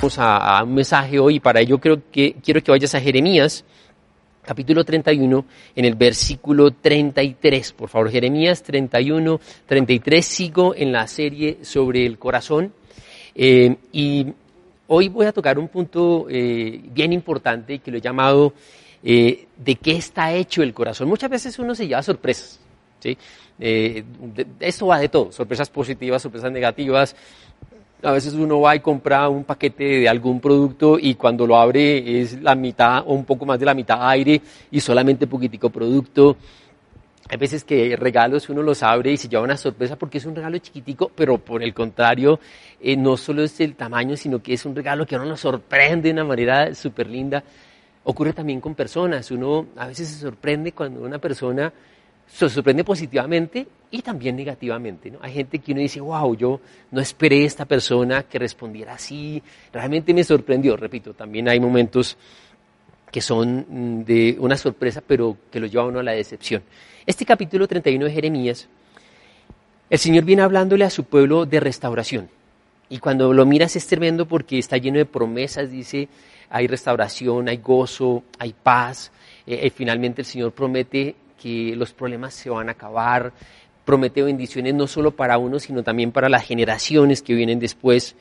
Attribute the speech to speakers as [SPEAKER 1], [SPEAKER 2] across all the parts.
[SPEAKER 1] Vamos a, a, un mensaje hoy para ello creo que, quiero que vayas a Jeremías, capítulo 31, en el versículo 33. Por favor, Jeremías 31, 33. Sigo en la serie sobre el corazón eh, y hoy voy a tocar un punto eh, bien importante que lo he llamado eh, de qué está hecho el corazón. Muchas veces uno se lleva sorpresas. ¿sí? Eh, de, esto va de todo, sorpresas positivas, sorpresas negativas. A veces uno va y compra un paquete de algún producto y cuando lo abre es la mitad o un poco más de la mitad aire y solamente poquitico producto. Hay veces que regalos uno los abre y se lleva una sorpresa porque es un regalo chiquitico, pero por el contrario, eh, no solo es el tamaño, sino que es un regalo que a uno nos sorprende de una manera súper linda. Ocurre también con personas. Uno a veces se sorprende cuando una persona se sorprende positivamente y también negativamente. ¿no? Hay gente que uno dice, wow, yo no esperé esta persona que respondiera así, realmente me sorprendió. Repito, también hay momentos que son de una sorpresa, pero que lo lleva a uno a la decepción. Este capítulo 31 de Jeremías, el Señor viene hablándole a su pueblo de restauración. Y cuando lo miras es tremendo porque está lleno de promesas, dice, hay restauración, hay gozo, hay paz. Eh, finalmente el Señor promete que los problemas se van a acabar, promete bendiciones no solo para uno, sino también para las generaciones que vienen después.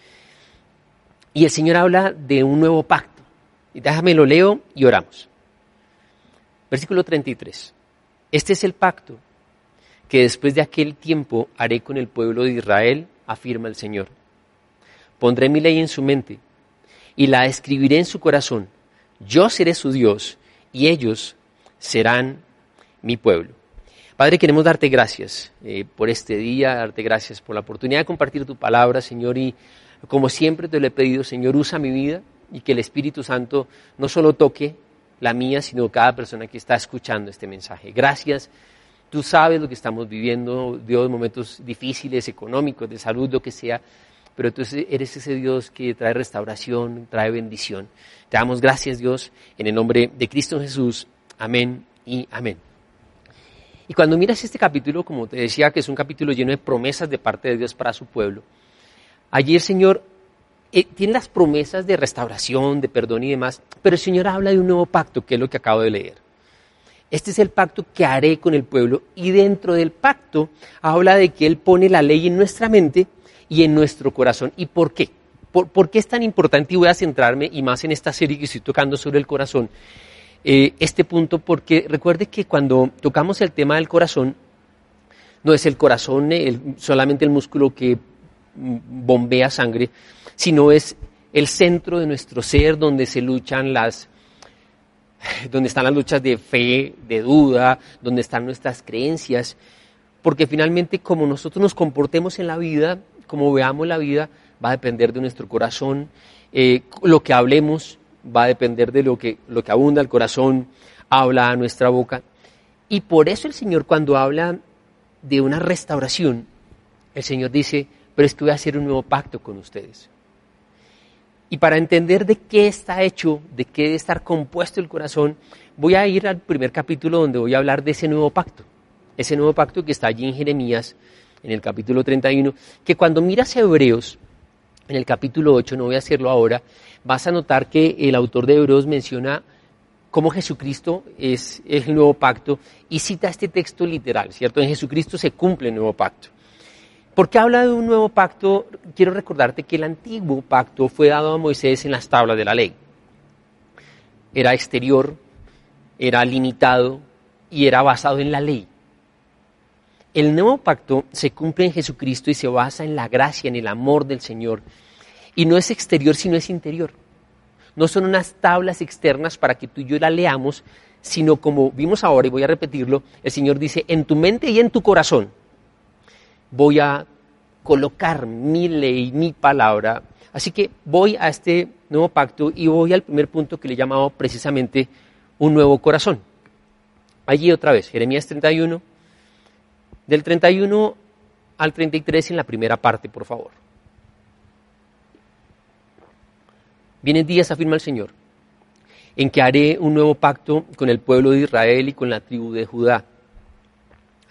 [SPEAKER 1] Y el Señor habla de un nuevo pacto. Y déjame lo leo y oramos. Versículo 33. Este es el pacto que después de aquel tiempo haré con el pueblo de Israel, afirma el Señor. Pondré mi ley en su mente y la escribiré en su corazón. Yo seré su Dios y ellos serán mi pueblo. Padre, queremos darte gracias eh, por este día, darte gracias por la oportunidad de compartir tu palabra, Señor, y como siempre te lo he pedido, Señor, usa mi vida y que el Espíritu Santo no solo toque la mía, sino cada persona que está escuchando este mensaje. Gracias. Tú sabes lo que estamos viviendo, Dios, momentos difíciles, económicos, de salud, lo que sea, pero tú eres ese Dios que trae restauración, trae bendición. Te damos gracias, Dios, en el nombre de Cristo Jesús. Amén y amén. Y cuando miras este capítulo, como te decía, que es un capítulo lleno de promesas de parte de Dios para su pueblo, allí el Señor eh, tiene las promesas de restauración, de perdón y demás, pero el Señor habla de un nuevo pacto, que es lo que acabo de leer. Este es el pacto que haré con el pueblo y dentro del pacto habla de que Él pone la ley en nuestra mente y en nuestro corazón. ¿Y por qué? ¿Por, ¿Por, qué es tan importante? Y voy a centrarme, y más en esta serie que estoy tocando sobre el corazón, eh, este punto porque recuerde que cuando tocamos el tema del corazón, no es el corazón el, solamente el músculo que mm, bombea sangre, sino es el centro de nuestro ser donde se luchan las donde están las luchas de fe, de duda, donde están nuestras creencias, porque finalmente como nosotros nos comportemos en la vida, como veamos la vida, va a depender de nuestro corazón, eh, lo que hablemos, va a depender de lo que, lo que abunda el corazón, habla a nuestra boca. Y por eso el Señor cuando habla de una restauración, el Señor dice, pero es que voy a hacer un nuevo pacto con ustedes. Y para entender de qué está hecho, de qué debe estar compuesto el corazón, voy a ir al primer capítulo donde voy a hablar de ese nuevo pacto. Ese nuevo pacto que está allí en Jeremías, en el capítulo 31, que cuando miras Hebreos, en el capítulo 8, no voy a hacerlo ahora, vas a notar que el autor de Hebreos menciona cómo Jesucristo es, el nuevo pacto y cita este texto literal, ¿cierto? En Jesucristo se cumple el nuevo pacto. ¿Por qué habla de un nuevo pacto? Quiero recordarte que el antiguo pacto fue dado a Moisés en las tablas de la ley. Era exterior, era limitado y era basado en la ley. El nuevo pacto se cumple en Jesucristo y se basa en la gracia, en el amor del Señor. Y no es exterior, sino es interior. No son unas tablas externas para que tú y yo la leamos, sino como vimos ahora, y voy a repetirlo, el Señor dice, en tu mente y en tu corazón voy a colocar mi ley, mi palabra. Así que voy a este nuevo pacto y voy al primer punto que le he llamado precisamente un nuevo corazón. Allí otra vez, Jeremías 31, del 31 al 33 en la primera parte, por favor. Vienen días, afirma el Señor, en que haré un nuevo pacto con el pueblo de Israel y con la tribu de Judá.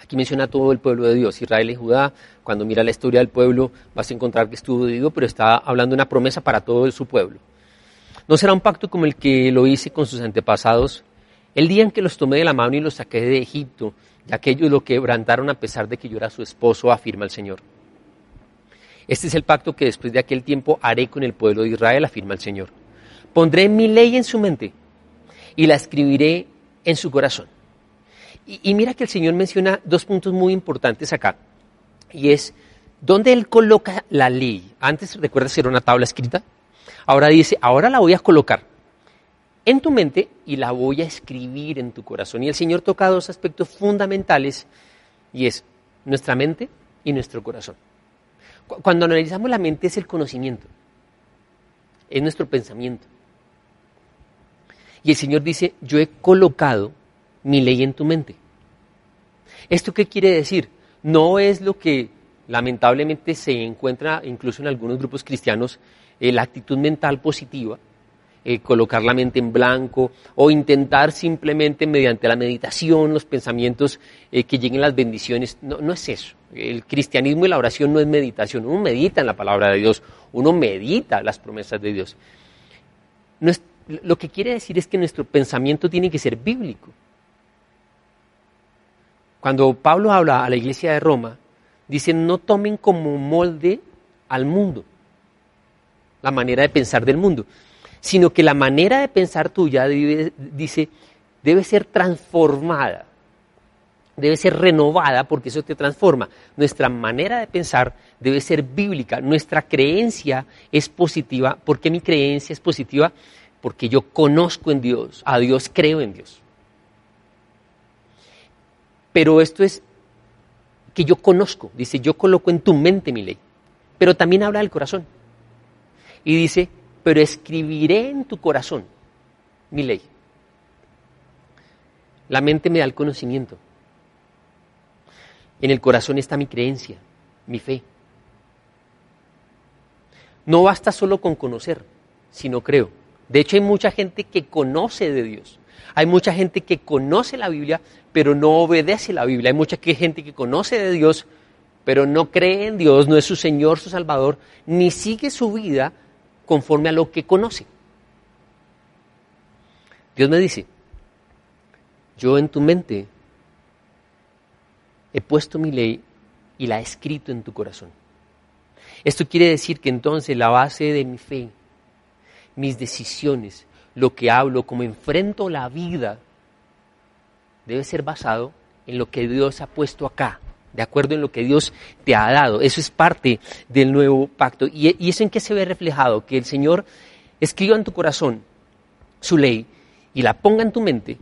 [SPEAKER 1] Aquí menciona todo el pueblo de Dios, Israel y Judá. Cuando mira la historia del pueblo vas a encontrar que estuvo dividido, pero está hablando una promesa para todo su pueblo. No será un pacto como el que lo hice con sus antepasados, el día en que los tomé de la mano y los saqué de Egipto, ya que ellos lo quebrantaron a pesar de que yo era su esposo, afirma el Señor. Este es el pacto que después de aquel tiempo haré con el pueblo de Israel, afirma el Señor. Pondré mi ley en su mente y la escribiré en su corazón. Y, mira que el Señor menciona dos puntos muy importantes acá. Y es, ¿dónde Él coloca la ley? Antes, recuerda si era una tabla escrita. Ahora dice, ahora la voy a colocar en tu mente y la voy a escribir en tu corazón. Y el Señor toca dos aspectos fundamentales y es nuestra mente y nuestro corazón. Cuando analizamos la mente es el conocimiento, es nuestro pensamiento. Y el Señor dice, yo he colocado mi ley en tu mente. ¿Esto qué quiere decir? No es lo que lamentablemente se encuentra incluso en algunos grupos cristianos, eh, la actitud mental positiva, eh, colocar la mente en blanco o intentar simplemente mediante la meditación, los pensamientos, eh, que lleguen las bendiciones. No, no es eso. El cristianismo y la oración no es meditación. Uno medita en la palabra de Dios, uno medita las promesas de Dios. lo que quiere decir es que nuestro pensamiento tiene que ser bíblico. Cuando Pablo habla a la iglesia de Roma, dice, no tomen como molde al mundo, la manera de pensar del mundo, sino que la manera de pensar tuya, dice, debe ser transformada, debe ser renovada porque eso te transforma. Nuestra manera de pensar debe ser bíblica, nuestra creencia es positiva. ¿Por qué mi creencia es positiva? Porque yo conozco en Dios, a Dios creo en Dios. Pero esto es que yo conozco, dice, yo coloco en tu mente mi ley, pero también habla del corazón. Y dice, pero escribiré en tu corazón mi ley. La mente me da el conocimiento. En el corazón está mi creencia, mi fe. No basta solo con conocer, sino creo. De hecho, hay mucha gente que conoce de Dios. Hay mucha gente que conoce la Biblia, pero no obedece la Biblia. Hay mucha gente que conoce de Dios, pero no cree en Dios, no es su Señor, su Salvador, ni sigue su vida conforme a lo que conoce. Dios me dice, yo en tu mente he puesto mi ley y la he escrito en tu corazón. Esto quiere decir que entonces la base de mi fe, mis decisiones, lo que hablo, cómo enfrento la vida, debe ser basado en lo que Dios ha puesto acá, de acuerdo en lo que Dios te ha dado. Eso es parte del nuevo pacto. ¿Y, eso en qué se ve reflejado? Que el Señor escriba en tu corazón su ley y la ponga en tu mente.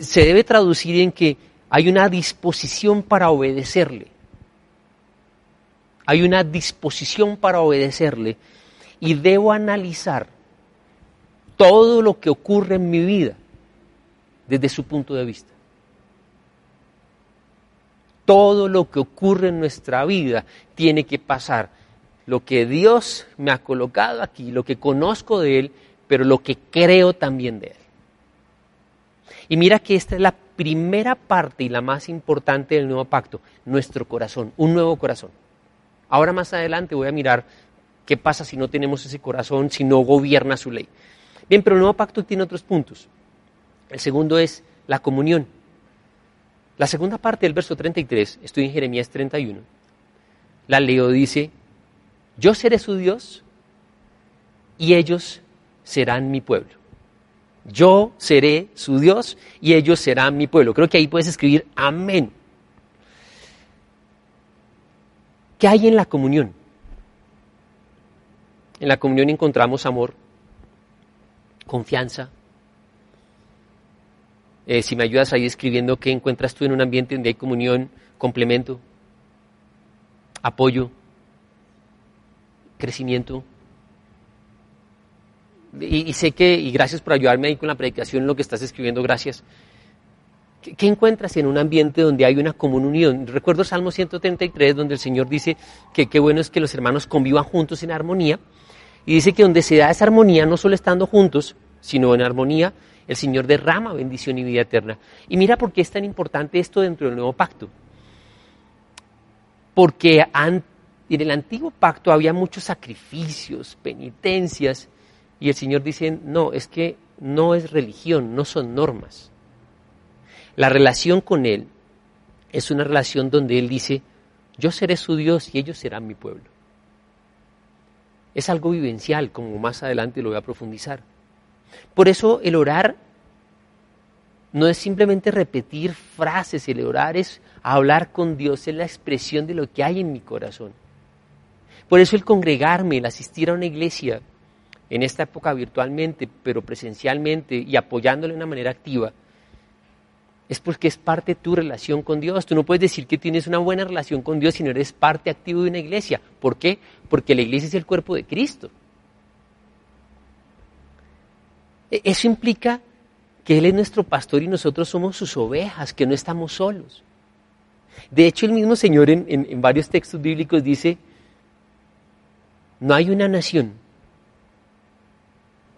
[SPEAKER 1] se debe traducir en que hay una disposición para obedecerle. Hay una disposición para obedecerle y debo analizar todo lo que ocurre en mi vida desde su punto de vista todo lo que ocurre en nuestra vida tiene que pasar. Lo que Dios me ha colocado aquí, lo que conozco de Él, pero lo que creo también de Él. Y mira que esta es la primera parte y la más importante del nuevo pacto, nuestro corazón, un nuevo corazón. Ahora más adelante voy a mirar qué pasa si no tenemos ese corazón, si no gobierna su ley. Bien, pero el nuevo pacto tiene otros puntos. El segundo es la comunión. La segunda parte del verso 33, estoy en Jeremías 31, la leo, dice, yo seré su Dios y ellos serán mi pueblo. Yo seré su Dios y ellos serán mi pueblo. Creo que ahí puedes escribir amén. ¿Qué hay en la comunión? En la comunión encontramos amor, confianza. Eh, si me ayudas ahí escribiendo qué encuentras tú en un ambiente donde hay comunión, complemento, apoyo, crecimiento. Y, sé que, y gracias por ayudarme ahí con la predicación, lo que estás escribiendo, gracias. ¿Qué, encuentras en un ambiente donde hay una común unión? Recuerdo Salmo 133, donde el Señor dice que qué bueno es que los hermanos convivan juntos en armonía. Y dice que donde se da esa armonía, no solo estando juntos, sino en armonía, el Señor derrama bendición y vida eterna. Y mira por qué es tan importante esto dentro del nuevo pacto. Porque en el antiguo pacto había muchos sacrificios, penitencias, y el Señor dice, no, es que no es religión, no son normas. La relación con Él es una relación donde Él dice, yo seré su Dios y ellos serán mi pueblo. Es algo vivencial, como más adelante lo voy a profundizar. Por eso el orar no es simplemente repetir frases, el orar es hablar con Dios, es la expresión de lo que hay en mi corazón. Por eso el congregarme, el asistir a una iglesia, en esta época virtualmente, pero presencialmente y apoyándole de una manera activa, es porque es parte de tu relación con Dios. Tú no puedes decir que tienes una buena relación con Dios si no eres parte activa de una iglesia. ¿Por qué? Porque la iglesia es el cuerpo de Cristo. Eso implica que Él es nuestro pastor y nosotros somos sus ovejas, que no estamos solos. De hecho, el mismo Señor en, en varios textos bíblicos dice, no hay una nación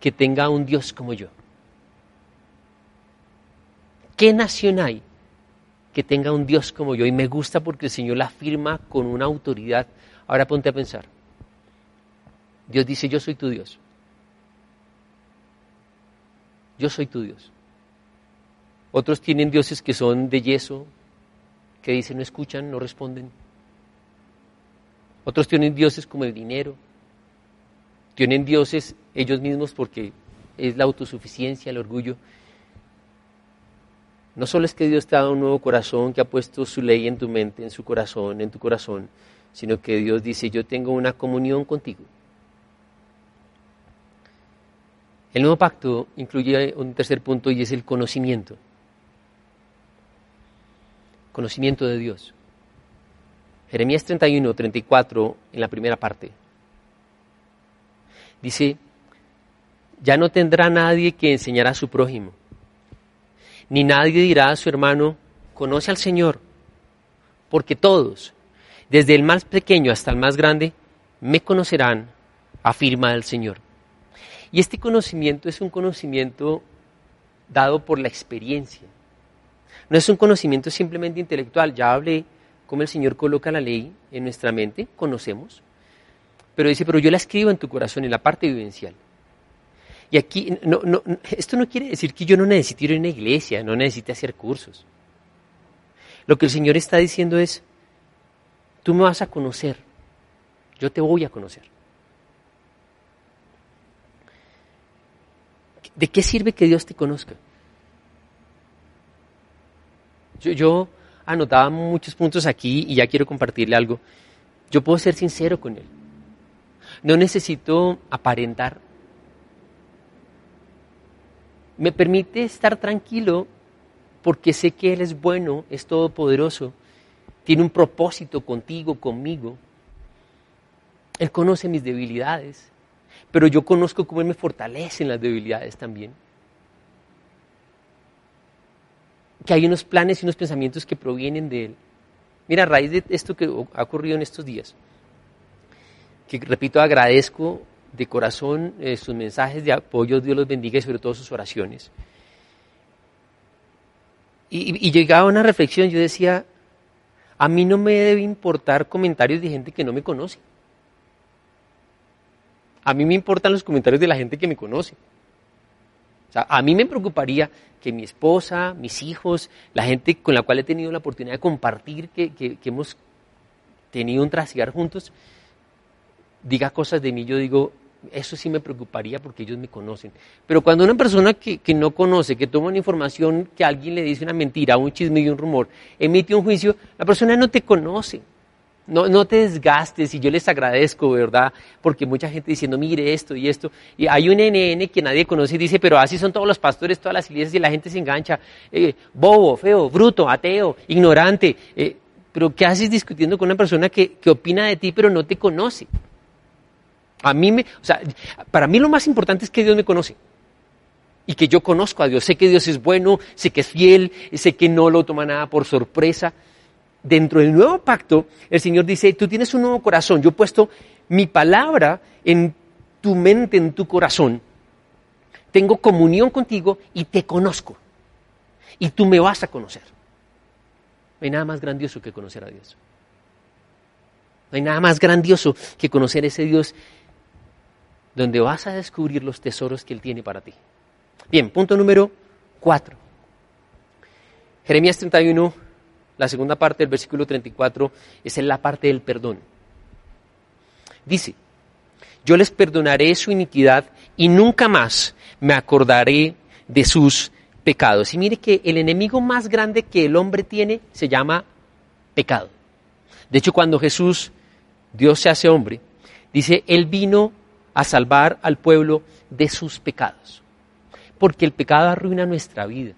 [SPEAKER 1] que tenga un Dios como yo. ¿Qué nación hay que tenga un Dios como yo? Y me gusta porque el Señor la afirma con una autoridad. Ahora ponte a pensar. Dios dice, yo soy tu Dios. Yo soy tu Dios. Otros tienen dioses que son de yeso, que dicen no escuchan, no responden. Otros tienen dioses como el dinero. Tienen dioses ellos mismos porque es la autosuficiencia, el orgullo. No solo es que Dios te ha dado un nuevo corazón, que ha puesto su ley en tu mente, en su corazón, en tu corazón, sino que Dios dice, yo tengo una comunión contigo. El nuevo pacto incluye un tercer punto y es el conocimiento. Conocimiento de Dios. Jeremías 31, 34, en la primera parte. Dice, ya no tendrá nadie que enseñará a su prójimo ni nadie dirá a su hermano, conoce al Señor, porque todos, desde el más pequeño hasta el más grande, me conocerán, afirma el Señor. Y este conocimiento es un conocimiento dado por la experiencia. No es un conocimiento simplemente intelectual. Ya hablé cómo el Señor coloca la ley en nuestra mente, conocemos. Pero dice, pero yo la escribo en tu corazón, en la parte vivencial. Y aquí, no, no, esto no quiere decir que yo no necesite ir a una iglesia, no necesite hacer cursos. Lo que el Señor está diciendo es, tú me vas a conocer, yo te voy a conocer. ¿De qué sirve que Dios te conozca? Yo, anotaba muchos puntos aquí y ya quiero compartirle algo. Yo puedo ser sincero con Él. No necesito aparentar me permite estar tranquilo porque sé que Él es bueno, es todopoderoso, tiene un propósito contigo, conmigo. Él conoce mis debilidades, pero yo conozco cómo Él me fortalece en las debilidades también. Que hay unos planes y unos pensamientos que provienen de Él. Mira, a raíz de esto que ha ocurrido en estos días, que repito, agradezco de corazón eh, sus mensajes de apoyo, Dios los bendiga y sobre todo sus oraciones. Y, y, llegaba una reflexión, yo decía, a mí no me debe importar comentarios de gente que no me conoce. A mí me importan los comentarios de la gente que me conoce. A mí me preocuparía que mi esposa, mis hijos, la gente con la cual he tenido la oportunidad de compartir, que, que hemos tenido un trasigar juntos, diga cosas de mí, yo digo, eso sí me preocuparía porque ellos me conocen. Pero cuando una persona que, que, no conoce, que toma una información que alguien le dice una mentira, un chisme y un rumor, emite un juicio, la persona no te conoce. No, no te desgastes y yo les agradezco, ¿verdad? Porque mucha gente diciendo, mire esto y esto. Y hay un NN que nadie conoce y dice, pero así son todos los pastores, todas las iglesias y la gente se engancha. Eh, bobo, feo, bruto, ateo, ignorante. Eh, pero ¿qué haces discutiendo con una persona que, que opina de ti pero no te conoce? A mí me, o sea, para mí lo más importante es que Dios me conoce y que yo conozco a Dios. Sé que Dios es bueno, sé que es fiel, sé que no lo toma nada por sorpresa dentro del nuevo pacto, el Señor dice, tú tienes un nuevo corazón, yo he puesto mi palabra en tu mente, en tu corazón, tengo comunión contigo y te conozco. Y tú me vas a conocer. No hay nada más grandioso que conocer a Dios. No hay nada más grandioso que conocer ese Dios donde vas a descubrir los tesoros que Él tiene para ti. Bien, punto número cuatro. Jeremías 31, la segunda parte del versículo 34 es en la parte del perdón. Dice, yo les perdonaré su iniquidad y nunca más me acordaré de sus pecados. Y mire que el enemigo más grande que el hombre tiene se llama pecado. De hecho, cuando Jesús, Dios se hace hombre, dice, Él vino a salvar al pueblo de sus pecados. Porque el pecado arruina nuestra vida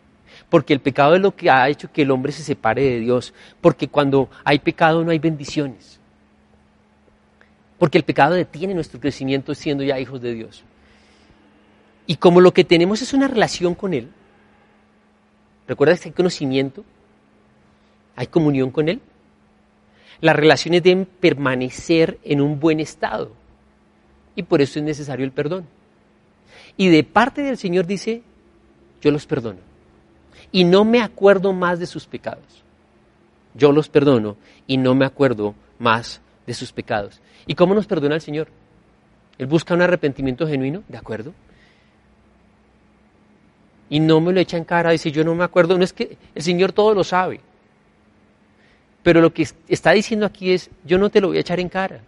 [SPEAKER 1] porque el pecado es lo que ha hecho que el hombre se separe de Dios, porque cuando hay pecado no hay bendiciones, porque el pecado detiene nuestro crecimiento siendo ya hijos de Dios. Y como lo que tenemos es una relación con Él, ¿recuerdas que hay conocimiento? ¿Hay comunión con Él? Las relaciones deben permanecer en un buen estado y por eso es necesario el perdón. Y de parte del Señor dice, yo los perdono y no me acuerdo más de sus pecados. Yo los perdono y no me acuerdo más de sus pecados. ¿Y cómo nos perdona el Señor? Él busca un arrepentimiento genuino, ¿de acuerdo? Y no me lo echa en cara, dice yo no me acuerdo, no es que el Señor todo lo sabe. Pero lo que está diciendo aquí es, yo no te lo voy a echar en cara.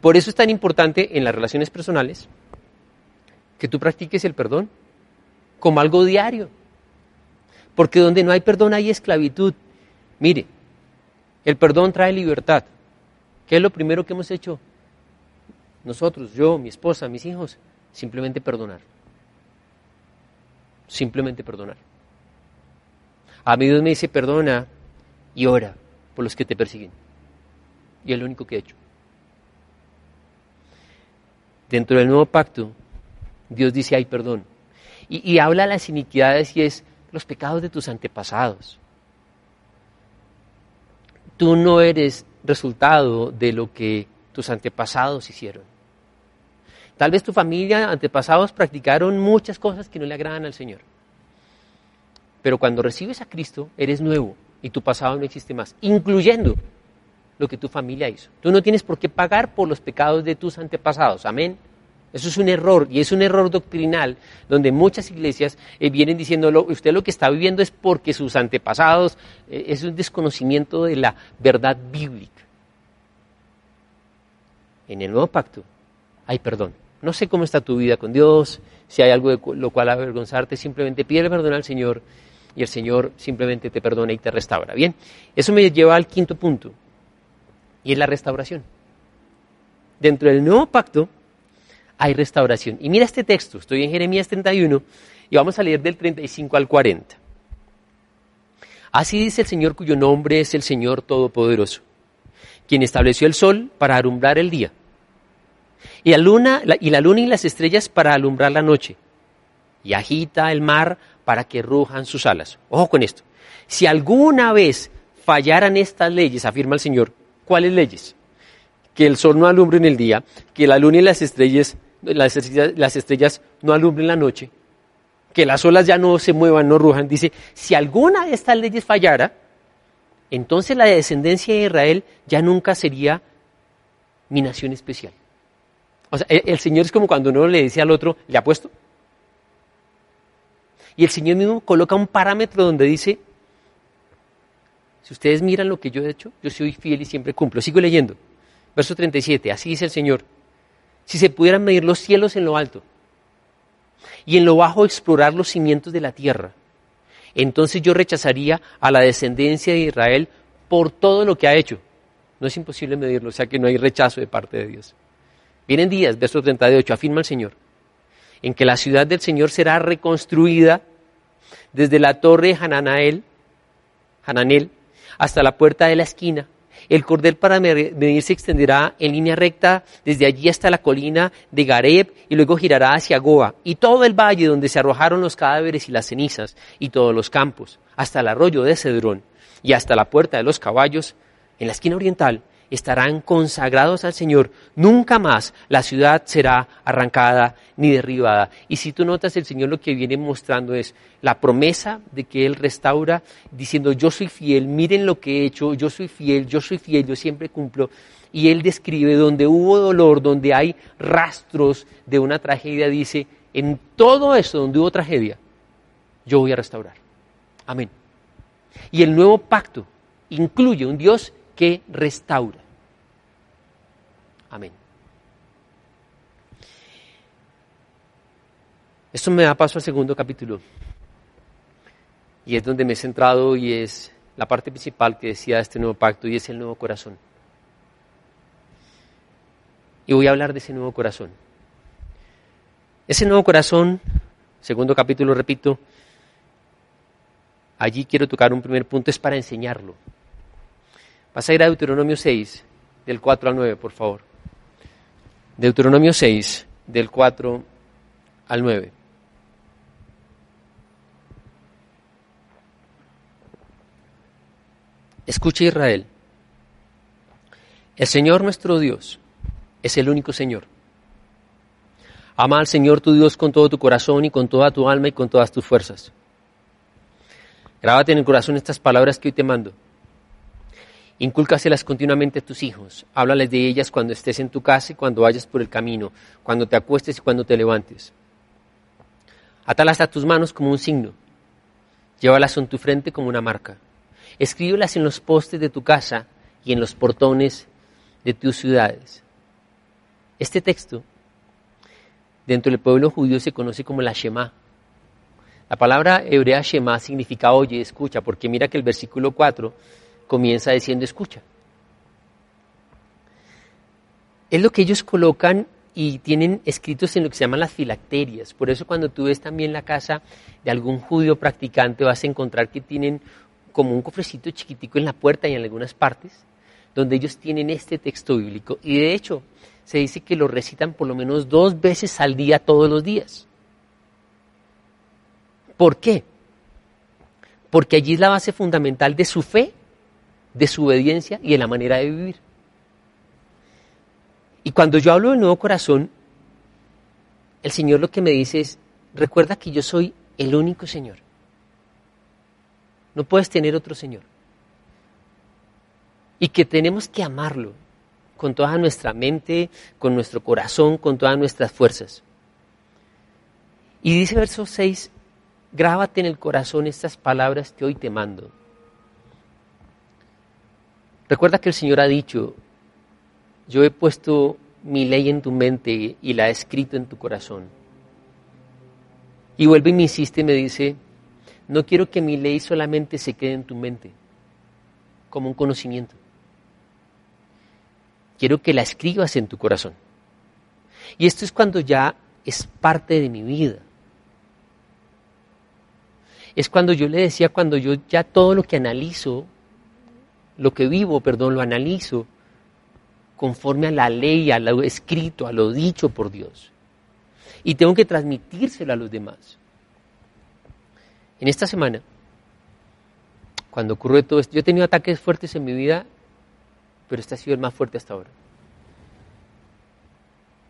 [SPEAKER 1] Por eso es tan importante en las relaciones personales que tú practiques el perdón como algo diario. Porque donde no hay perdón hay esclavitud. Mire, el perdón trae libertad. ¿Qué es lo primero que hemos hecho? Nosotros, yo, mi esposa, mis hijos, simplemente perdonar. Simplemente perdonar. A mí Dios me dice, perdona y ora por los que te persiguen. Y es lo único que he hecho. Dentro del nuevo pacto, Dios dice, hay perdón. Y, habla de las iniquidades y es los pecados de tus antepasados. Tú no eres resultado de lo que tus antepasados hicieron. Tal vez tu familia, antepasados, practicaron muchas cosas que no le agradan al Señor. Pero cuando recibes a Cristo, eres nuevo y tu pasado no existe más, incluyendo lo que tu familia hizo. Tú no tienes por qué pagar por los pecados de tus antepasados. Amén. Eso es un error y es un error doctrinal donde muchas iglesias eh, vienen diciéndolo, usted lo que está viviendo es porque sus antepasados, eh, es un desconocimiento de la verdad bíblica. En el nuevo pacto hay perdón. No sé cómo está tu vida con Dios, si hay algo de lo cual avergonzarte, simplemente pide perdón al Señor y el Señor simplemente te perdona y te restaura. Bien, eso me lleva al quinto punto y es la restauración. Dentro del nuevo pacto hay restauración. Y mira este texto, estoy en Jeremías 31 y vamos a leer del 35 al 40. Así dice el Señor cuyo nombre es el Señor Todopoderoso, quien estableció el sol para alumbrar el día, y la luna y, la luna y las estrellas para alumbrar la noche, y agita el mar para que rujan sus alas. Ojo con esto. Si alguna vez fallaran estas leyes, afirma el Señor, ¿cuáles leyes? Que el sol no alumbre en el día, que la luna y las estrellas las estrellas, las estrellas no alumbren la noche, que las olas ya no se muevan, no rujan. Dice, si alguna de estas leyes fallara, entonces la descendencia de Israel ya nunca sería mi nación especial. O sea, el, Señor es como cuando uno le dice al otro, ¿le apuesto? Y el Señor mismo coloca un parámetro donde dice, Si ustedes miran lo que yo he hecho, yo soy fiel y siempre cumplo. Sigo leyendo. Verso 37, así dice el Señor. Si se pudieran medir los cielos en lo alto y en lo bajo explorar los cimientos de la tierra, entonces yo rechazaría a la descendencia de Israel por todo lo que ha hecho. No es imposible medirlo, o sea que no hay rechazo de parte de Dios. Vienen días, verso 38, afirma el Señor, en que la ciudad del Señor será reconstruida desde la torre Hananael, Hananel hasta la puerta de la esquina. El cordel para medir se extenderá en línea recta desde allí hasta la colina de Gareb y luego girará hacia Goa y todo el valle donde se arrojaron los cadáveres y las cenizas y todos los campos, hasta el arroyo de Cedrón y hasta la puerta de los caballos en la esquina oriental estarán consagrados al Señor. Nunca más la ciudad será arrancada ni derribada. Y si tú notas, el Señor lo que viene mostrando es la promesa de que Él restaura, diciendo, yo soy fiel, miren lo que he hecho, yo soy fiel, yo soy fiel, yo siempre cumplo. Y Él describe donde hubo dolor, donde hay rastros de una tragedia, dice, en todo eso donde hubo tragedia, yo voy a restaurar. Amén. Y el nuevo pacto incluye un Dios que restaura. Amén. Esto me da paso al segundo capítulo. Y es donde me he centrado y es la parte principal que decía de este nuevo pacto y es el nuevo corazón. Y voy a hablar de ese nuevo corazón. Ese nuevo corazón, segundo capítulo, repito, allí quiero tocar un primer punto, es para enseñarlo. Vas a ir a Deuteronomio 6, del 4 al 9, por favor. Deuteronomio 6, del 4 al 9. Escucha Israel. El Señor nuestro Dios es el único Señor. Ama al Señor tu Dios con todo tu corazón y con toda tu alma y con todas tus fuerzas. Grábate en el corazón estas palabras que hoy te mando Incúlcaselas continuamente a tus hijos. Háblales de ellas cuando estés en tu casa y cuando vayas por el camino, cuando te acuestes y cuando te levantes. Atalas a tus manos como un signo. Llévalas en tu frente como una marca. Escríbelas en los postes de tu casa y en los portones de tus ciudades. Este texto, dentro del pueblo judío, se conoce como la Shema. La palabra hebrea Shema significa oye, escucha, porque mira que el versículo 4 comienza diciendo escucha. Es lo que ellos colocan y tienen escritos en lo que se llaman las filacterias. Por eso cuando tú ves también la casa de algún judío practicante vas a encontrar que tienen como un cofrecito chiquitico en la puerta y en algunas partes, donde ellos tienen este texto bíblico. Y de hecho se dice que lo recitan por lo menos dos veces al día todos los días. ¿Por qué? Porque allí es la base fundamental de su fe de su obediencia y de la manera de vivir. Y cuando yo hablo del nuevo corazón, el Señor lo que me dice es, recuerda que yo soy el único Señor. No puedes tener otro Señor. Y que tenemos que amarlo con toda nuestra mente, con nuestro corazón, con todas nuestras fuerzas. Y dice verso 6, grábate en el corazón estas palabras que hoy te mando. Recuerda que el Señor ha dicho, yo he puesto mi ley en tu mente y la he escrito en tu corazón. Y vuelve y me insiste y me dice, no quiero que mi ley solamente se quede en tu mente, como un conocimiento. Quiero que la escribas en tu corazón. Y esto es cuando ya es parte de mi vida. Es cuando yo le decía, cuando yo ya todo lo que analizo lo que vivo, perdón, lo analizo conforme a la ley, a lo escrito, a lo dicho por Dios. Y tengo que transmitírselo a los demás. En esta semana, cuando ocurrió todo esto, yo he tenido ataques fuertes en mi vida, pero este ha sido el más fuerte hasta ahora.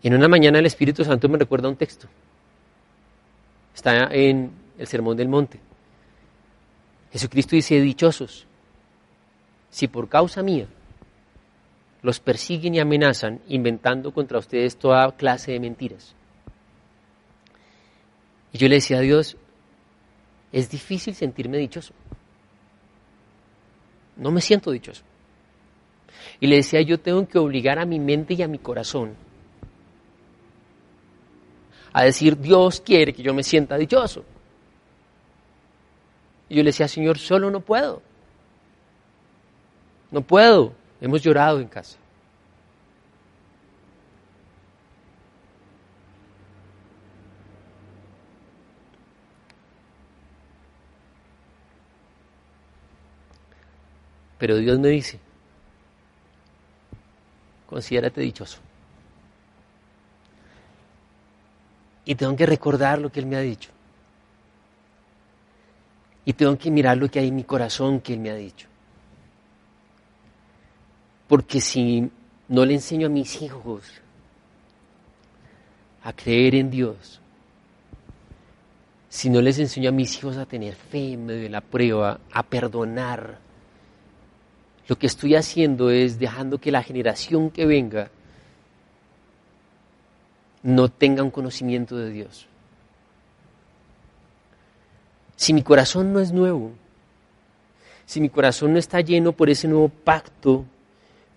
[SPEAKER 1] Y en una mañana el Espíritu Santo me recuerda un texto. Está en el Sermón del Monte. Jesucristo dice, dichosos si por causa mía los persiguen y amenazan inventando contra ustedes toda clase de mentiras. Y yo le decía a Dios, es difícil sentirme dichoso. no me siento dichoso. Y le decía, yo tengo que obligar a mi mente y a mi corazón a decir, Dios quiere que yo me sienta dichoso. Y yo le decía, Señor, solo no puedo. No puedo. Hemos llorado en casa. Pero Dios me dice, considérate dichoso. Y tengo que recordar lo que Él me ha dicho. Y tengo que mirar lo que hay en mi corazón que Él me ha dicho. Porque si no le enseño a mis hijos a creer en Dios, si no les enseño a mis hijos a tener fe en medio de la prueba, a perdonar, lo que estoy haciendo es dejando que la generación que venga no tenga un conocimiento de Dios. Si mi corazón no es nuevo, si mi corazón no está lleno por ese nuevo pacto,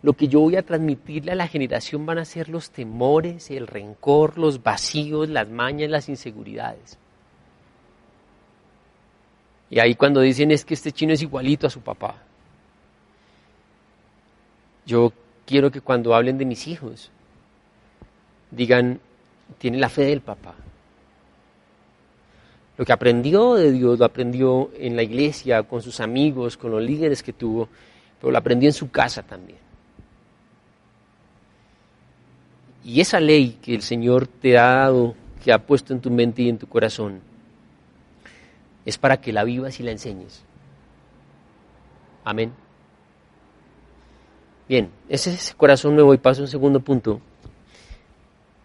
[SPEAKER 1] lo que yo voy a transmitirle a la generación van a ser los temores, el rencor, los vacíos, las mañas, las inseguridades. Y ahí cuando dicen es que este chino es igualito a su papá. Yo quiero que cuando hablen de mis hijos, digan, tiene la fe del papá. Lo que aprendió de Dios lo aprendió en la iglesia, con sus amigos, con los líderes que tuvo, pero lo aprendió en su casa también. Y esa ley que el Señor te ha dado, que ha puesto en tu mente y en tu corazón, es para que la vivas y la enseñes. Amén. Bien, ese es corazón nuevo y paso a un segundo punto.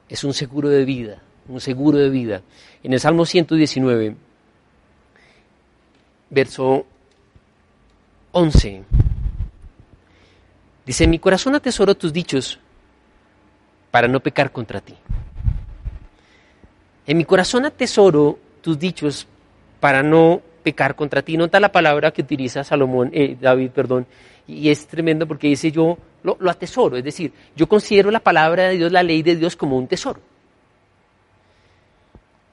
[SPEAKER 1] Es un seguro de vida, un seguro de vida. En el Salmo 119, verso 11, dice, mi corazón atesoro tus dichos para no pecar contra ti. En mi corazón atesoro tus dichos para no pecar contra ti. Nota la palabra que utiliza Salomón, eh, David, perdón, y es tremendo porque dice yo lo, atesoro, es decir, yo considero la palabra de Dios, la ley de Dios como un tesoro.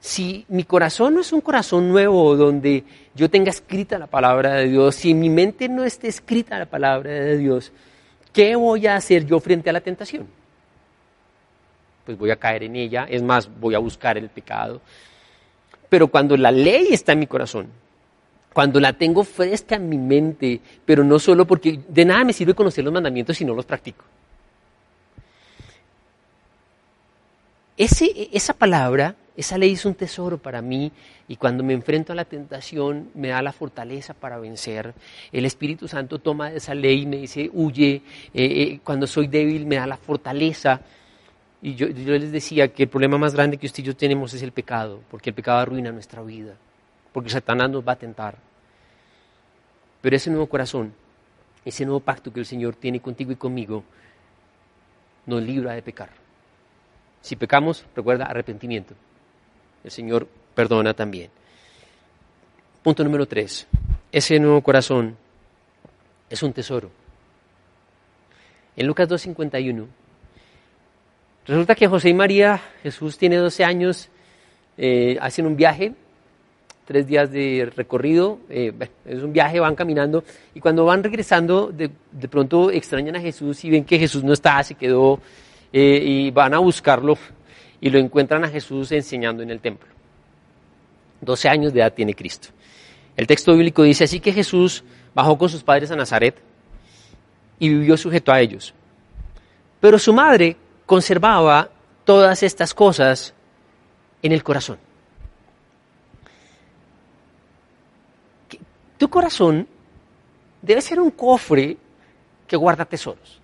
[SPEAKER 1] Si mi corazón no es un corazón nuevo donde yo tenga escrita la palabra de Dios, si en mi mente no esté escrita la palabra de Dios, ¿qué voy a hacer yo frente a la tentación? Pues voy a caer en ella, es más, voy a buscar el pecado. Pero cuando la ley está en mi corazón, cuando la tengo fresca en mi mente, pero no solo porque de nada me sirve conocer los mandamientos si no los practico. Ese, esa palabra, esa ley es un tesoro para mí y cuando me enfrento a la tentación me da la fortaleza para vencer. El Espíritu Santo toma esa ley y me dice, huye, eh, eh, cuando soy débil me da la fortaleza. Y yo, les decía que el problema más grande que usted y yo tenemos es el pecado, porque el pecado arruina nuestra vida porque Satanás nos va a tentar. Pero ese nuevo corazón, ese nuevo pacto que el Señor tiene contigo y conmigo, nos libra de pecar. Si pecamos, recuerda arrepentimiento. El Señor perdona también. Punto número tres. Ese nuevo corazón es un tesoro. En Lucas 2.51, resulta que José y María, Jesús tiene 12 años, eh, hacen un viaje tres días de recorrido, eh, es un viaje, van caminando y cuando van regresando de, pronto extrañan a Jesús y ven que Jesús no está, se quedó eh, y van a buscarlo y lo encuentran a Jesús enseñando en el templo. 12 años de edad tiene Cristo. El texto bíblico dice así que Jesús bajó con sus padres a Nazaret y vivió sujeto a ellos. Pero su madre conservaba todas estas cosas en el corazón. Tu corazón debe ser un cofre que guarda tesoros.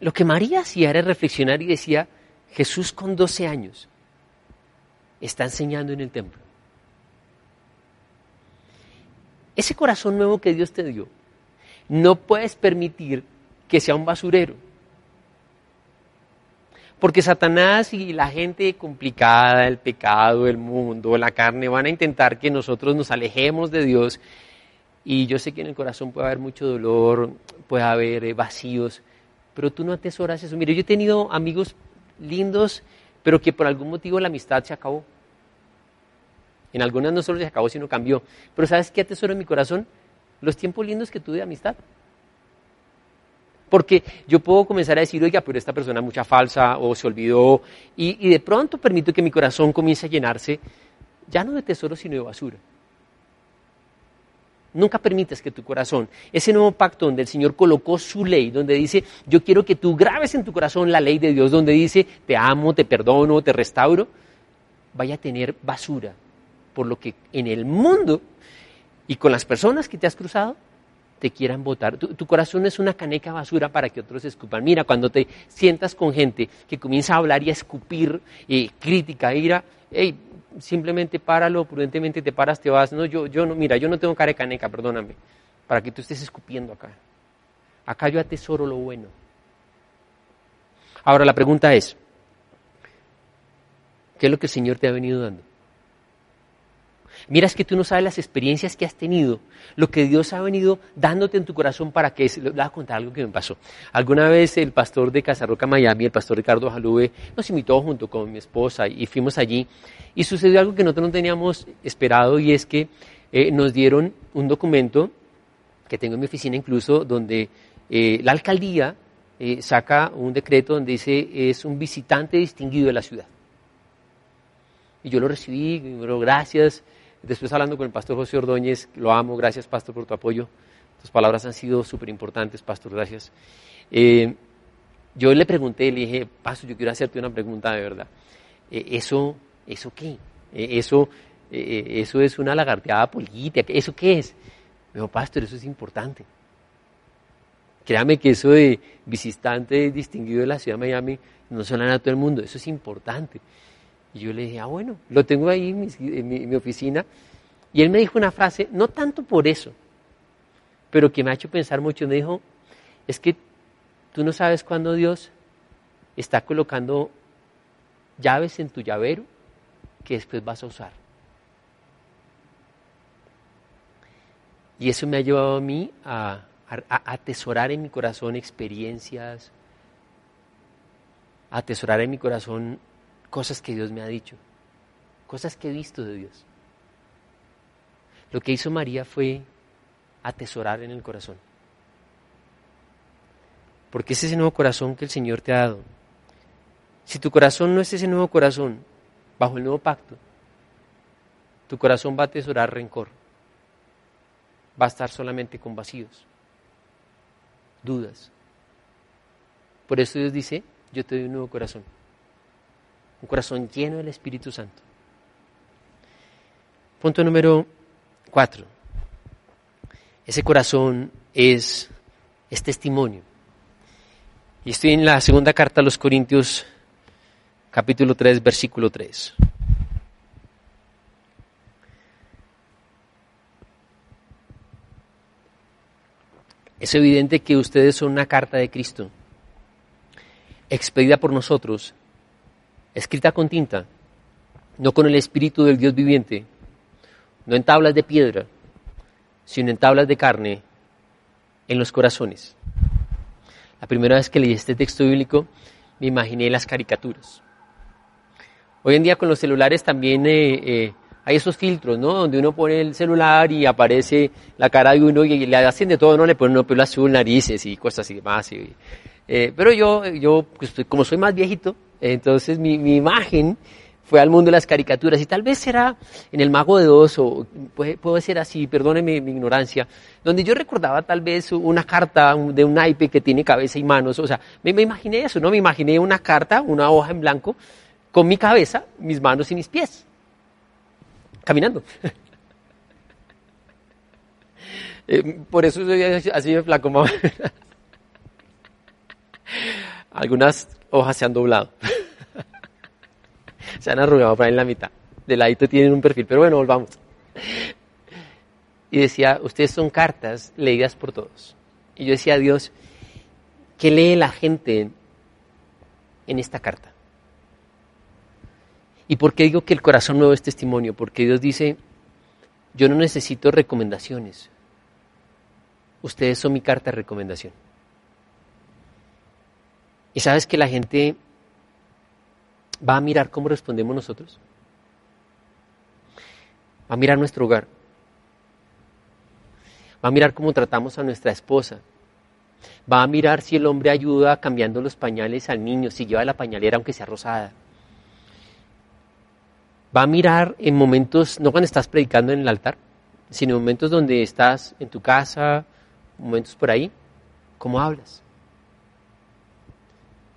[SPEAKER 1] Lo que María hacía era reflexionar y decía, Jesús con 12 años está enseñando en el templo. Ese corazón nuevo que Dios te dio, no puedes permitir que sea un basurero. Porque Satanás y la gente complicada, el pecado, el mundo, la carne, van a intentar que nosotros nos alejemos de Dios Y yo sé que en el corazón puede haber mucho dolor, puede haber eh, vacíos, pero tú no atesoras eso. Mire, yo he tenido amigos lindos, pero que por algún motivo la amistad se acabó. En algunas no solo se acabó, sino cambió. Pero ¿sabes qué atesoro en mi corazón? Los tiempos lindos que tuve de amistad. Porque yo puedo comenzar a decir, oiga, pero esta persona es mucha falsa o se olvidó, y, y de pronto permito que mi corazón comience a llenarse, ya no de tesoro, sino de basura. Nunca permitas que tu corazón, ese nuevo pacto donde el Señor colocó su ley, donde dice, yo quiero que tú grabes en tu corazón la ley de Dios, donde dice, te amo, te perdono, te restauro, vaya a tener basura. Por lo que en el mundo y con las personas que te has cruzado, te quieran votar. Tu, corazón es una caneca basura para que otros escupan. Mira, cuando te sientas con gente que comienza a hablar y a escupir eh, crítica, ira, hey, simplemente páralo, prudentemente te paras, te vas. No, yo, yo no, mira, yo no tengo cara de caneca, perdóname, para que tú estés escupiendo acá. Acá yo atesoro lo bueno. Ahora la pregunta es, ¿qué es lo que el Señor te ha venido dando? Mira, es que tú no sabes las experiencias que has tenido, lo que Dios ha venido dándote en tu corazón para que... Le voy a contar algo que me pasó. Alguna vez el pastor de Casarroca, Miami, el pastor Ricardo Jalube, nos invitó junto con mi esposa y fuimos allí. Y sucedió algo que nosotros no teníamos esperado y es que eh, nos dieron un documento que tengo en mi oficina incluso, donde eh, la alcaldía eh, saca un decreto donde dice es un visitante distinguido de la ciudad. Y yo lo recibí, pero gracias. Después hablando con el pastor José Ordóñez, lo amo, gracias pastor por tu apoyo. Tus palabras han sido súper importantes, pastor, gracias. Eh, yo le pregunté, le dije, pastor, yo quiero hacerte una pregunta de verdad. Eh, ¿Eso, eso qué? Eh, eso, eso es una lagarteada política, ¿eso qué es? Me dijo, pastor, eso es importante. Créame que eso de visitante distinguido de la ciudad de Miami no suena a todo el mundo, eso es importante. Y yo le dije, ah, bueno, lo tengo ahí en mi, oficina. Y él me dijo una frase, no tanto por eso, pero que me ha hecho pensar mucho. Me dijo, es que tú no sabes cuándo Dios está colocando llaves en tu llavero que después vas a usar. Y eso me ha llevado a mí a, atesorar en mi corazón experiencias, atesorar en mi corazón cosas que Dios me ha dicho, cosas que he visto de Dios. Lo que hizo María fue atesorar en el corazón. Porque es ese nuevo corazón que el Señor te ha dado. Si tu corazón no es ese nuevo corazón, bajo el nuevo pacto, tu corazón va a atesorar rencor. Va a estar solamente con vacíos, dudas. Por eso Dios dice, yo te doy un nuevo corazón un corazón lleno del Espíritu Santo. Punto número cuatro. Ese corazón es, es testimonio. Y estoy en la segunda carta a los Corintios, capítulo 3, versículo 3. Es evidente que ustedes son una carta de Cristo, expedida por nosotros escrita con tinta, no con el espíritu del Dios viviente, no en tablas de piedra, sino en tablas de carne en los corazones. La primera vez que leí este texto bíblico me imaginé las caricaturas. Hoy en día con los celulares también eh, eh, hay esos filtros, ¿no? Donde uno pone el celular y aparece la cara de uno y le hacen de todo, ¿no? Le ponen un pelo azul, narices y cosas así demás. Eh, pero yo, yo pues, como soy más viejito, entonces mi, imagen fue al mundo de las caricaturas y tal vez será en El Mago de Oz o puede, ser así, perdóneme mi ignorancia, donde yo recordaba tal vez una carta de un naipe que tiene cabeza y manos, o sea, me, imaginé eso, ¿no? Me imaginé una carta, una hoja en blanco, con mi cabeza, mis manos y mis pies, caminando. Eh, por eso soy así de flaco. Algunas hojas se han doblado. se han arrugado por ahí en la mitad. De ladito tienen un perfil, pero bueno, volvamos. Y decía, ustedes son cartas leídas por todos. Y yo decía Dios, ¿qué lee la gente en esta carta? ¿Y por qué digo que el corazón nuevo es testimonio? Porque Dios dice, yo no necesito recomendaciones, ustedes son mi carta de recomendación. Y sabes que la gente va a mirar cómo respondemos nosotros. Va a mirar nuestro hogar. Va a mirar cómo tratamos a nuestra esposa. Va a mirar si el hombre ayuda cambiando los pañales al niño, si lleva la pañalera aunque sea rosada. Va a mirar en momentos, no cuando estás predicando en el altar, sino en momentos donde estás en tu casa, momentos por ahí, cómo hablas.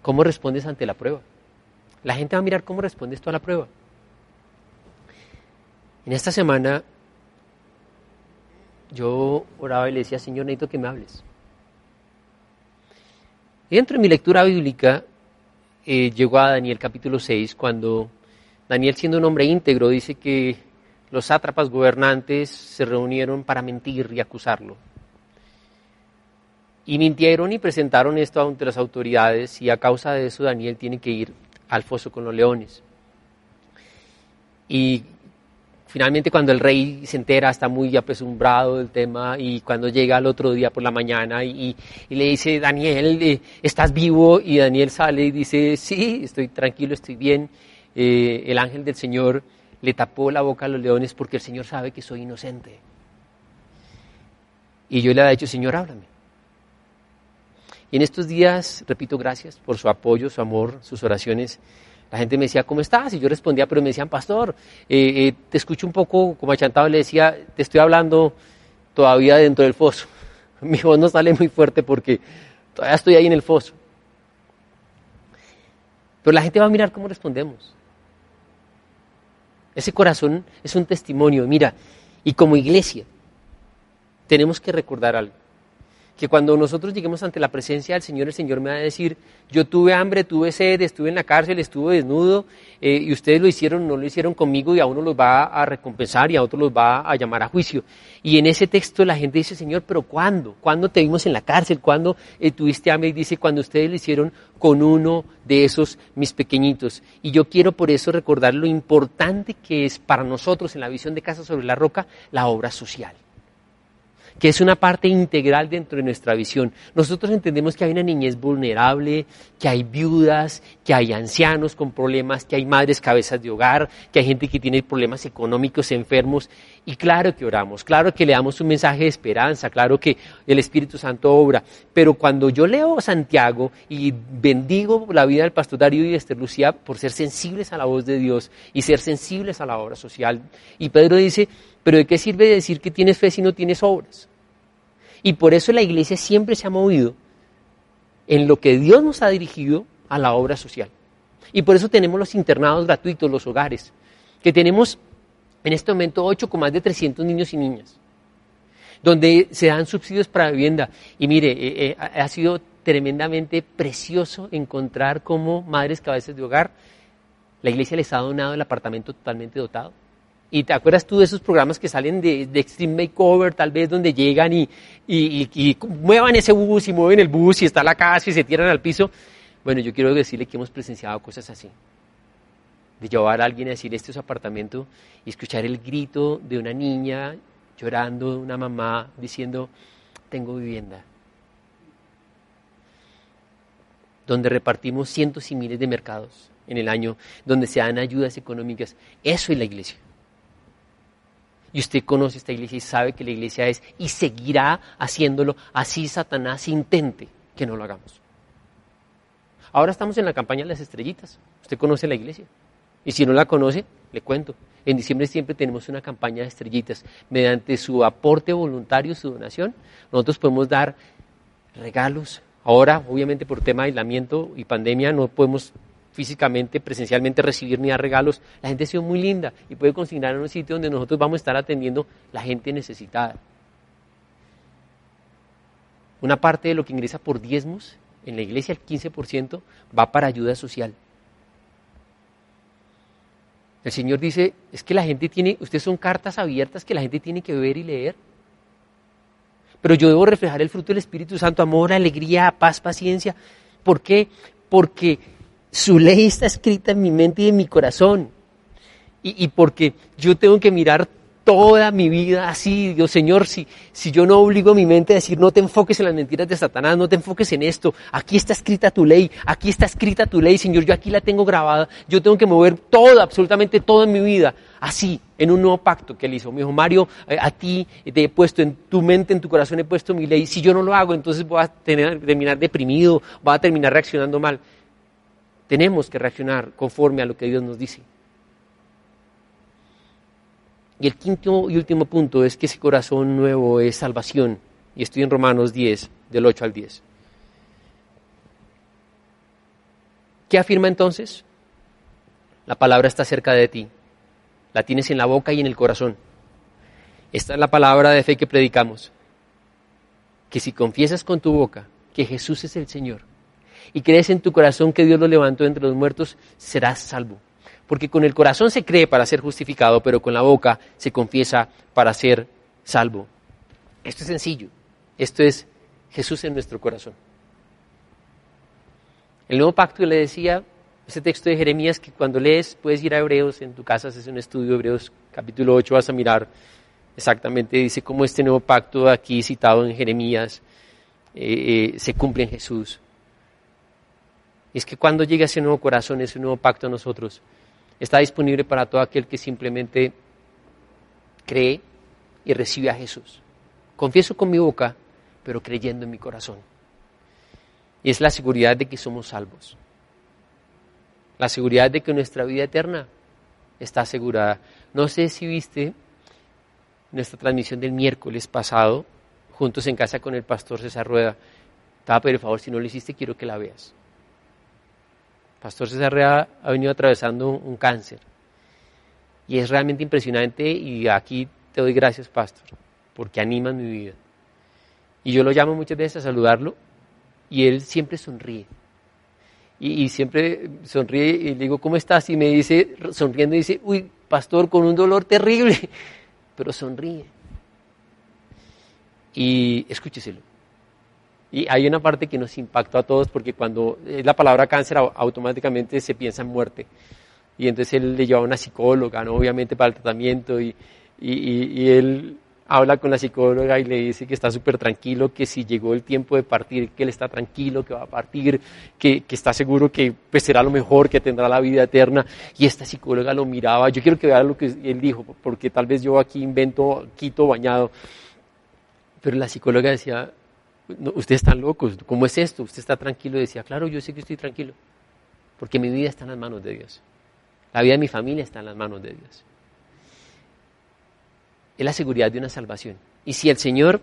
[SPEAKER 1] ¿Cómo respondes ante la prueba? La gente va a mirar cómo respondes tú a la prueba. En esta semana yo oraba y le decía, Señor, necesito que me hables. Y dentro de mi lectura bíblica eh, llegó a Daniel capítulo 6, cuando Daniel, siendo un hombre íntegro, dice que los sátrapas gobernantes se reunieron para mentir y acusarlo. Y mintieron y presentaron esto ante las autoridades y a causa de eso Daniel tiene que ir al foso con los leones. Y finalmente cuando el rey se entera está muy apesumbrado del tema y cuando llega al otro día por la mañana y, le dice, Daniel, eh, ¿estás vivo? Y Daniel sale y dice, sí, estoy tranquilo, estoy bien. Eh, el ángel del Señor le tapó la boca a los leones porque el Señor sabe que soy inocente. Y yo le he dicho, Señor, háblame. Y en estos días, repito, gracias por su apoyo, su amor, sus oraciones. La gente me decía, ¿cómo estás? Y yo respondía, pero me decían, pastor, eh, eh, te escucho un poco como achantado, le decía, te estoy hablando todavía dentro del foso. Mi voz no sale muy fuerte porque todavía estoy ahí en el foso. Pero la gente va a mirar cómo respondemos. Ese corazón es un testimonio, mira, y como iglesia tenemos que recordar algo que cuando nosotros lleguemos ante la presencia del Señor, el Señor me va a decir, yo tuve hambre, tuve sed, estuve en la cárcel, estuve desnudo, eh, y ustedes lo hicieron, no lo hicieron conmigo, y a uno los va a recompensar y a otros los va a llamar a juicio. Y en ese texto la gente dice, Señor, pero ¿cuándo? ¿Cuándo te vimos en la cárcel? ¿Cuándo eh, tuviste hambre? Y dice, cuando ustedes lo hicieron con uno de esos mis pequeñitos. Y yo quiero por eso recordar lo importante que es para nosotros en la visión de Casa sobre la Roca la obra social que es una parte integral dentro de nuestra visión. Nosotros entendemos que hay una niñez vulnerable, que hay viudas, que hay ancianos con problemas, que hay madres cabezas de hogar, que hay gente que tiene problemas económicos, enfermos, y claro que oramos, claro que le damos un mensaje de esperanza, claro que el Espíritu Santo obra, pero cuando yo leo Santiago y bendigo la vida del pastor Darío y de Esther Lucía por ser sensibles a la voz de Dios y ser sensibles a la obra social, y Pedro dice, pero ¿de qué sirve decir que tienes fe si no tienes obras? Y por eso la iglesia siempre se ha movido en lo que Dios nos ha dirigido a la obra social. Y por eso tenemos los internados gratuitos, los hogares, que tenemos en este momento ocho con más de 300 niños y niñas, donde se dan subsidios para vivienda. Y mire, eh, eh, ha sido tremendamente precioso encontrar cómo madres cabezas de hogar, la iglesia les ha donado el apartamento totalmente dotado y te acuerdas tú de esos programas que salen de, Extreme Makeover, tal vez donde llegan y, y, muevan ese bus y mueven el bus y está la casa y se tiran al piso. Bueno, yo quiero decirle que hemos presenciado cosas así. De llevar a alguien a decir este es su apartamento y escuchar el grito de una niña llorando, de una mamá diciendo, tengo vivienda. Donde repartimos cientos y miles de mercados en el año, donde se dan ayudas económicas. Eso es la iglesia. Y usted conoce esta iglesia y sabe que la iglesia es y seguirá haciéndolo así Satanás intente que no lo hagamos. Ahora estamos en la campaña de las estrellitas. Usted conoce la iglesia. Y si no la conoce, le cuento. En diciembre siempre tenemos una campaña de estrellitas. Mediante su aporte voluntario, su donación, nosotros podemos dar regalos. Ahora, obviamente por tema de aislamiento y pandemia, no podemos físicamente, presencialmente recibir ni dar regalos. La gente ha sido muy linda y puede consignar en un sitio donde nosotros vamos a estar atendiendo la gente necesitada. Una parte de lo que ingresa por diezmos en la iglesia, el 15%, va para ayuda social. El Señor dice, es que la gente tiene, ustedes son cartas abiertas que la gente tiene que ver y leer. Pero yo debo reflejar el fruto del Espíritu Santo, amor, alegría, paz, paciencia. ¿Por qué? Porque su ley está escrita en mi mente y en mi corazón. Y, porque yo tengo que mirar toda mi vida así. Dios Señor, si, si yo no obligo a mi mente a decir, no te enfoques en las mentiras de Satanás, no te enfoques en esto, aquí está escrita tu ley, aquí está escrita tu ley, Señor, yo aquí la tengo grabada, yo tengo que mover todo, absolutamente todo en mi vida, así, en un nuevo pacto que él hizo. Me dijo, Mario, eh, a ti te he puesto en tu mente, en tu corazón he puesto mi ley, si yo no lo hago, entonces voy a tener, terminar deprimido, voy a terminar reaccionando mal. Tenemos que reaccionar conforme a lo que Dios nos dice. Y el quinto y último punto es que ese corazón nuevo es salvación. Y estoy en Romanos 10, del 8 al 10. ¿Qué afirma entonces? La palabra está cerca de ti. La tienes en la boca y en el corazón. Esta es la palabra de fe que predicamos. Que si confiesas con tu boca que Jesús es el Señor y crees en tu corazón que Dios lo levantó entre los muertos, serás salvo. Porque con el corazón se cree para ser justificado, pero con la boca se confiesa para ser salvo. Esto es sencillo. Esto es Jesús en nuestro corazón. El nuevo pacto le decía, ese texto de Jeremías que cuando lees puedes ir a Hebreos, en tu casa haces un estudio, Hebreos capítulo 8, vas a mirar exactamente, dice cómo este nuevo pacto aquí citado en Jeremías eh, eh, se cumple en Jesús. Es que cuando llega ese nuevo corazón, ese nuevo pacto a nosotros, está disponible para todo aquel que simplemente cree y recibe a Jesús. Confieso con mi boca, pero creyendo en mi corazón. Y es la seguridad de que somos salvos. La seguridad de que nuestra vida eterna está asegurada. No sé si viste nuestra transmisión del miércoles pasado, juntos en casa con el pastor César Rueda. Estaba, por favor, si no lo hiciste, quiero que la veas. Pastor César Rea ha venido atravesando un, cáncer. Y es realmente impresionante y aquí te doy gracias, Pastor, porque animas mi vida. Y yo lo llamo muchas veces a saludarlo y él siempre sonríe. Y, siempre sonríe y le digo, ¿cómo estás? Y me dice, sonriendo, dice, uy, pastor, con un dolor terrible, pero sonríe. Y escúcheselo. Y hay una parte que nos impactó a todos porque cuando es la palabra cáncer automáticamente se piensa en muerte. Y entonces él le lleva a una psicóloga, ¿no? obviamente para el tratamiento, y, y, él habla con la psicóloga y le dice que está súper tranquilo, que si llegó el tiempo de partir, que él está tranquilo, que va a partir, que, que, está seguro que pues, será lo mejor, que tendrá la vida eterna. Y esta psicóloga lo miraba, yo quiero que vea lo que él dijo, porque tal vez yo aquí invento quito bañado. Pero la psicóloga decía, ustedes están locos, ¿cómo es esto? Usted está tranquilo. Decía, claro, yo sé que estoy tranquilo, porque mi vida está en las manos de Dios. La vida de mi familia está en las manos de Dios. Es la seguridad de una salvación. Y si el Señor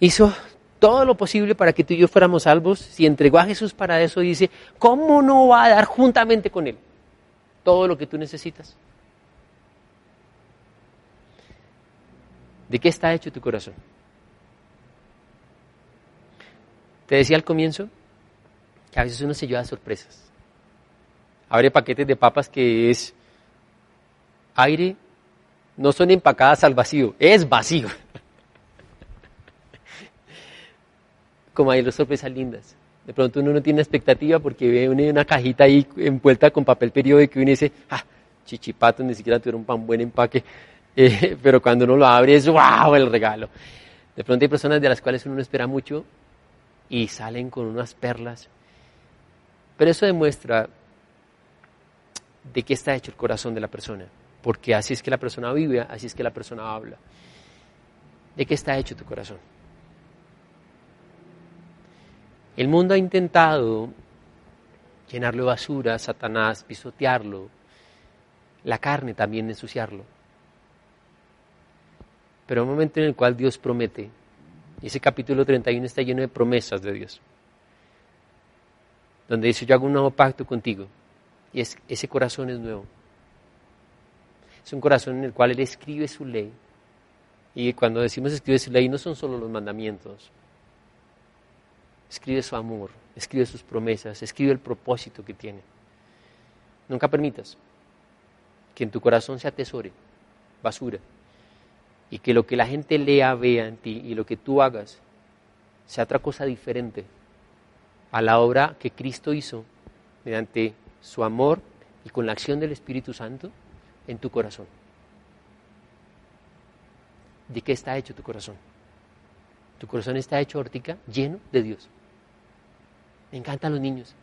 [SPEAKER 1] hizo todo lo posible para que tú y yo fuéramos salvos, si entregó a Jesús para eso, dice, ¿cómo no va a dar juntamente con Él todo lo que tú necesitas? ¿De qué está hecho tu corazón? Te decía al comienzo que a veces uno se lleva sorpresas. Abre paquetes de papas que es aire, no son empacadas al vacío, es vacío. Como hay las sorpresas lindas. De pronto uno no tiene expectativa porque ve una, cajita ahí envuelta con papel periódico y uno dice, ah, chichipato, ni siquiera tuvieron un buen empaque. Eh, pero cuando uno lo abre es wow el regalo. De pronto hay personas de las cuales uno no espera mucho y salen con unas perlas. Pero eso demuestra de qué está hecho el corazón de la persona, porque así es que la persona vive, así es que la persona habla. ¿De qué está hecho tu corazón? El mundo ha intentado llenarlo de basura, Satanás, pisotearlo, la carne también ensuciarlo. Pero hay un momento en el cual Dios promete ese capítulo 31 está lleno de promesas de Dios. Donde dice, yo hago un nuevo pacto contigo. Y es, ese corazón es nuevo. Es un corazón en el cual Él escribe su ley. Y cuando decimos escribe su ley, no son solo los mandamientos. Escribe su amor, escribe sus promesas, escribe el propósito que tiene. Nunca permitas que en tu corazón se atesore basura y que lo que la gente lea, vea en ti y lo que tú hagas sea otra cosa diferente a la obra que Cristo hizo mediante su amor y con la acción del Espíritu Santo en tu corazón. ¿De qué está hecho tu corazón? Tu corazón está hecho, Hortica, lleno de Dios. Me encantan los niños.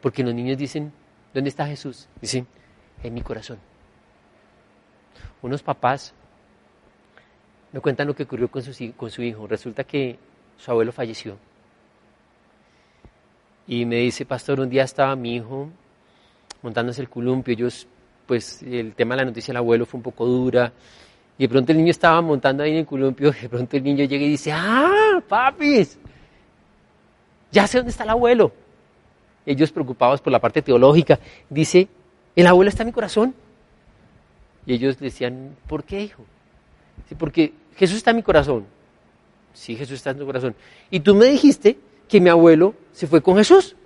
[SPEAKER 1] Porque los niños dicen, ¿dónde está Jesús? Dicen, en mi corazón. Unos papás me cuentan lo que ocurrió con su, hijo. Resulta que su abuelo falleció. Y me dice, pastor, un día estaba mi hijo montándose el columpio. Ellos, pues, el tema de la noticia del abuelo fue un poco dura. Y de pronto el niño estaba montando ahí en el columpio. De pronto el niño llega y dice, ¡ah, papis! Ya sé dónde está el abuelo. Ellos preocupados por la parte teológica. Dice, el abuelo está en mi corazón. Y ellos decían, ¿por qué, hijo? Porque Jesús está en mi corazón. Sí, Jesús está en tu corazón. Y tú me dijiste que mi abuelo se fue con Jesús.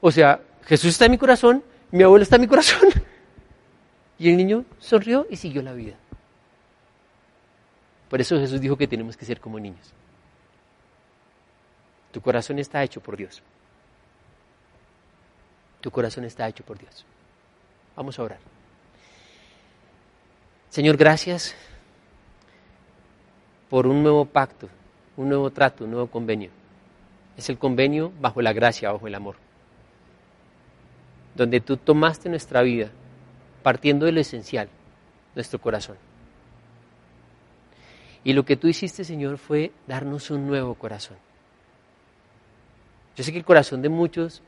[SPEAKER 1] O sea, Jesús está en mi corazón, mi abuelo está en mi corazón. Y el niño sonrió y siguió la vida. Por eso Jesús dijo que tenemos que ser como niños. Tu corazón está hecho por Dios. Tu corazón está hecho por Dios. Vamos a orar. Señor, gracias por un nuevo pacto, un nuevo trato, un nuevo convenio. Es el convenio bajo la gracia, bajo el amor. Donde tú tomaste nuestra vida partiendo de lo esencial, nuestro corazón. Y lo que tú hiciste, Señor, fue darnos un nuevo corazón. Yo sé que el corazón de muchos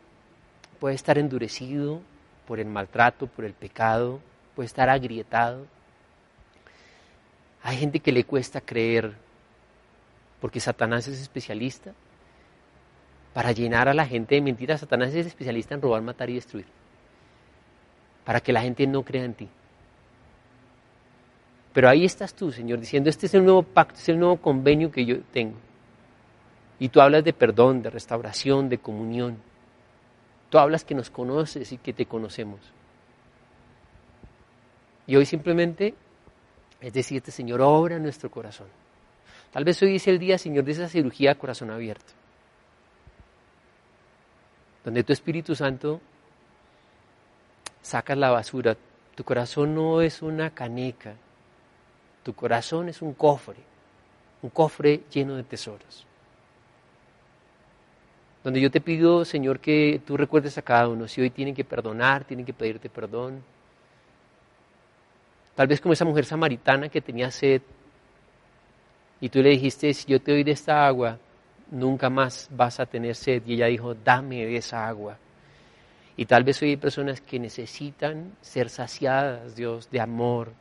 [SPEAKER 1] puede estar endurecido por el maltrato, por el pecado, puede estar agrietado. Hay gente que le cuesta creer porque Satanás es especialista para llenar a la gente de mentiras. Satanás es especialista en robar, matar y destruir. Para que la gente no crea en ti. Pero ahí estás tú, Señor, diciendo, este es el nuevo pacto, es el nuevo convenio que yo tengo. Y tú hablas de perdón, de restauración, de comunión. Tú hablas que nos conoces y que te conocemos. Y hoy simplemente es decirte, Señor, obra nuestro corazón. Tal vez hoy es el día, Señor, de esa cirugía corazón abierto. Donde tu Espíritu Santo sacas la basura. Tu corazón no es una caneca. Tu corazón es un cofre. Un cofre lleno de tesoros. Donde yo te pido, Señor, que tú recuerdes a cada uno. Si hoy tienen que perdonar, tienen que pedirte perdón Tal vez como esa mujer samaritana que tenía sed y tú le dijiste, si yo te doy de esta agua, nunca más vas a tener sed. Y ella dijo, dame de esa agua. Y tal vez hoy hay personas que necesitan ser saciadas, Dios, de amor,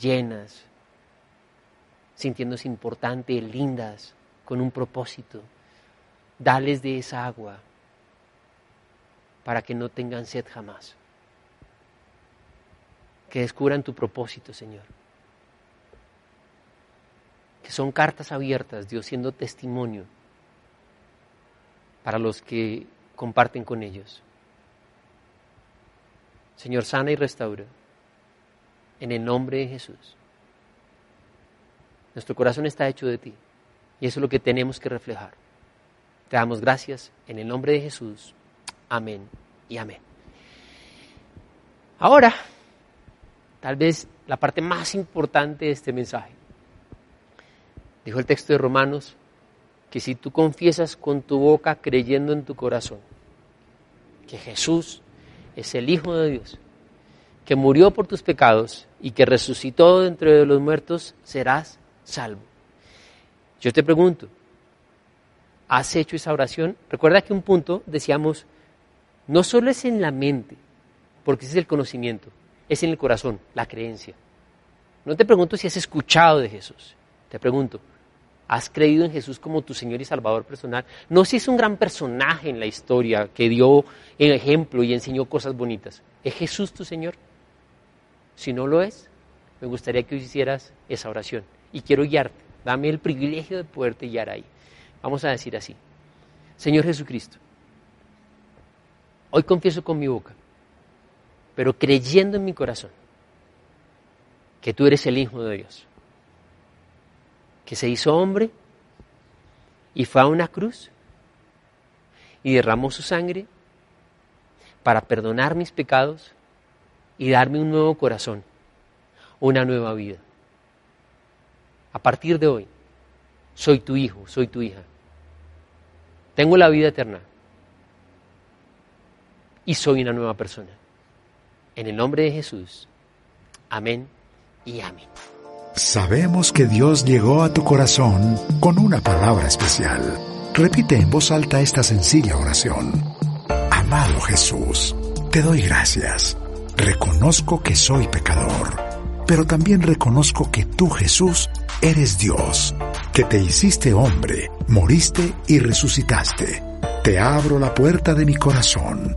[SPEAKER 1] llenas, sintiéndose importantes, lindas, con un propósito. Dales de esa agua para que no tengan sed jamás que descubran tu propósito, Señor. Que son cartas abiertas, Dios, siendo testimonio para los que comparten con ellos. Señor, sana y restaura. En el nombre de Jesús. Nuestro corazón está hecho de ti. Y eso es lo que tenemos que reflejar. Te damos gracias en el nombre de Jesús. Amén y amén. Ahora tal vez la parte más importante de este mensaje. Dijo el texto de Romanos que si tú confiesas con tu boca creyendo en tu corazón que Jesús es el Hijo de Dios, que murió por tus pecados y que resucitó de entre los muertos, serás salvo. Yo te pregunto, ¿has hecho esa oración? Recuerda que un punto decíamos, no solo es en la mente, porque ese es el conocimiento, es en el corazón, la creencia. No te pregunto si has escuchado de Jesús, te pregunto, ¿has creído en Jesús como tu Señor y Salvador personal? No si es un gran personaje en la historia que dio el ejemplo y enseñó cosas bonitas. ¿Es Jesús tu Señor? Si no lo es, me gustaría que hicieras esa oración. Y quiero guiarte. Dame el privilegio de poderte guiar ahí. Vamos a decir así. Señor Jesucristo, hoy confieso con mi boca pero creyendo en mi corazón que tú eres el Hijo de Dios, que se hizo hombre y fue a una cruz y derramó su sangre para perdonar mis pecados y darme un nuevo corazón, una nueva vida. a partir de hoy, soy tu hijo, soy tu hija. Tengo la vida eterna y soy una nueva persona. En el nombre de Jesús. Amén y amén.
[SPEAKER 2] Sabemos que Dios llegó a tu corazón con una palabra especial. Repite en voz alta esta sencilla oración. Amado Jesús, te doy gracias. Reconozco que soy pecador, pero también reconozco que tú, Jesús, eres Dios, que te hiciste hombre, moriste y resucitaste. Te abro la puerta de mi corazón.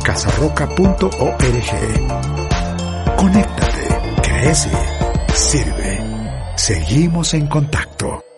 [SPEAKER 2] www.casarroca.org. Conéctate, crece, sirve. Seguimos en contacto.